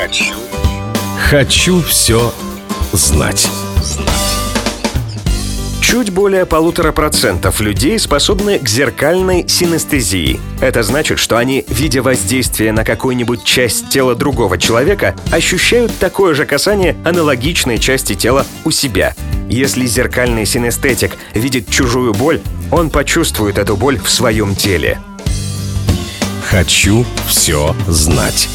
Хочу. Хочу все знать. Чуть более полутора процентов людей способны к зеркальной синестезии. Это значит, что они, видя воздействие на какую-нибудь часть тела другого человека, ощущают такое же касание аналогичной части тела у себя. Если зеркальный синестетик видит чужую боль, он почувствует эту боль в своем теле. Хочу все знать.